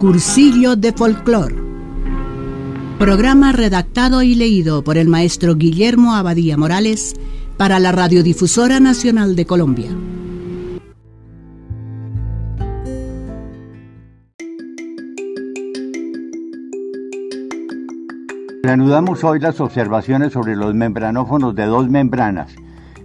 Cursillo de Folclor. Programa redactado y leído por el maestro Guillermo Abadía Morales para la Radiodifusora Nacional de Colombia. Reanudamos hoy las observaciones sobre los membranófonos de dos membranas.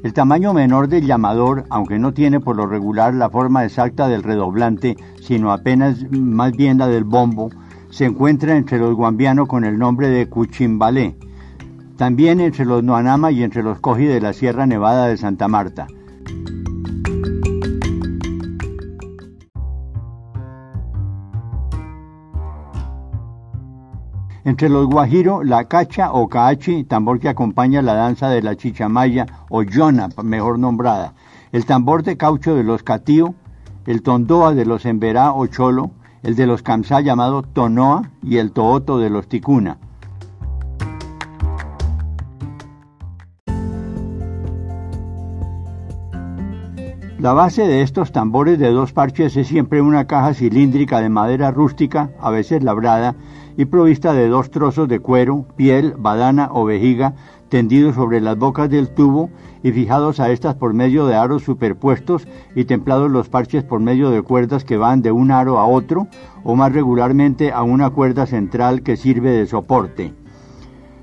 El tamaño menor del llamador, aunque no tiene por lo regular la forma exacta del redoblante, sino apenas más bien la del bombo, se encuentra entre los guambianos con el nombre de cuchimbalé, también entre los noanama y entre los coji de la Sierra Nevada de Santa Marta. Entre los guajiro, la cacha o caachi, tambor que acompaña la danza de la chichamaya o yona, mejor nombrada. El tambor de caucho de los catío, el tondoa de los emberá o cholo, el de los kamsá llamado tonoa y el tooto de los ticuna. La base de estos tambores de dos parches es siempre una caja cilíndrica de madera rústica, a veces labrada, y provista de dos trozos de cuero, piel, badana o vejiga tendidos sobre las bocas del tubo y fijados a estas por medio de aros superpuestos y templados los parches por medio de cuerdas que van de un aro a otro o más regularmente a una cuerda central que sirve de soporte.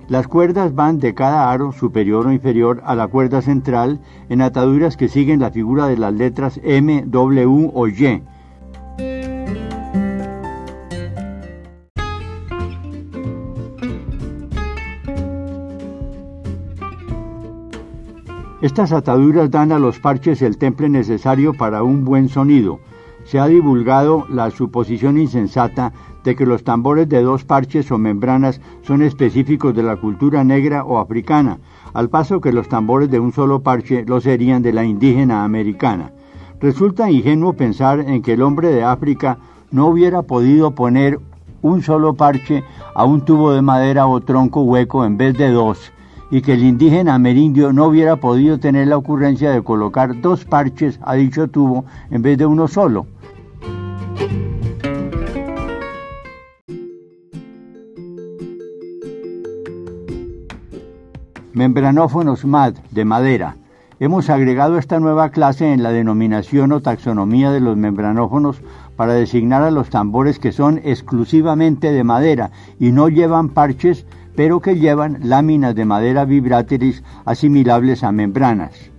Las cuerdas van de cada aro superior o inferior a la cuerda central en ataduras que siguen la figura de las letras M, W o Y Estas ataduras dan a los parches el temple necesario para un buen sonido. Se ha divulgado la suposición insensata de que los tambores de dos parches o membranas son específicos de la cultura negra o africana, al paso que los tambores de un solo parche lo serían de la indígena americana. Resulta ingenuo pensar en que el hombre de África no hubiera podido poner un solo parche a un tubo de madera o tronco hueco en vez de dos, y que el indígena amerindio no hubiera podido tener la ocurrencia de colocar dos parches a dicho tubo en vez de uno solo. Membranófonos MAD de madera. Hemos agregado esta nueva clase en la denominación o taxonomía de los membranófonos para designar a los tambores que son exclusivamente de madera y no llevan parches pero que llevan láminas de madera vibráteris asimilables a membranas.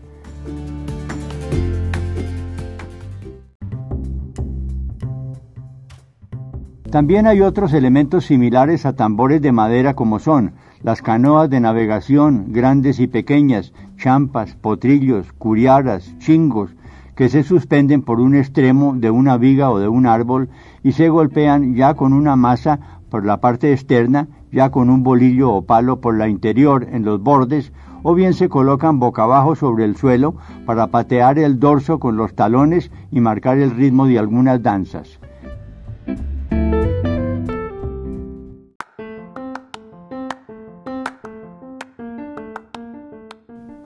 También hay otros elementos similares a tambores de madera como son las canoas de navegación, grandes y pequeñas, champas, potrillos, curiaras, chingos, que se suspenden por un extremo de una viga o de un árbol y se golpean ya con una masa por la parte externa ya con un bolillo o palo por la interior en los bordes, o bien se colocan boca abajo sobre el suelo para patear el dorso con los talones y marcar el ritmo de algunas danzas.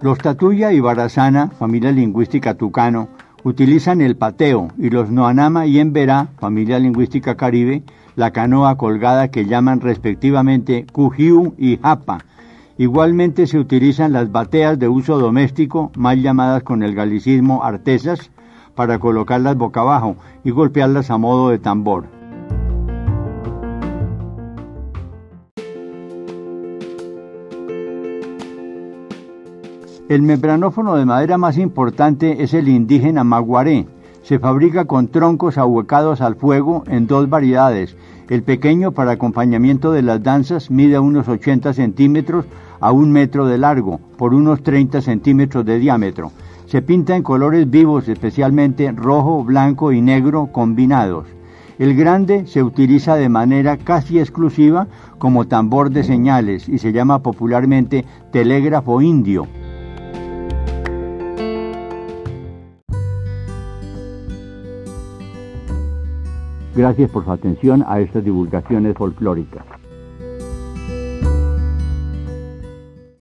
Los Tatuya y Barazana, familia lingüística tucano, utilizan el pateo y los Noanama y Emberá, familia lingüística caribe, la canoa colgada que llaman respectivamente cujiu y japa. Igualmente se utilizan las bateas de uso doméstico, mal llamadas con el galicismo artesas, para colocarlas boca abajo y golpearlas a modo de tambor. El membranófono de madera más importante es el indígena maguaré, se fabrica con troncos ahuecados al fuego en dos variedades. El pequeño para acompañamiento de las danzas mide unos 80 centímetros a un metro de largo por unos 30 centímetros de diámetro. Se pinta en colores vivos, especialmente rojo, blanco y negro combinados. El grande se utiliza de manera casi exclusiva como tambor de señales y se llama popularmente telégrafo indio. Gracias por su atención a estas divulgaciones folclóricas.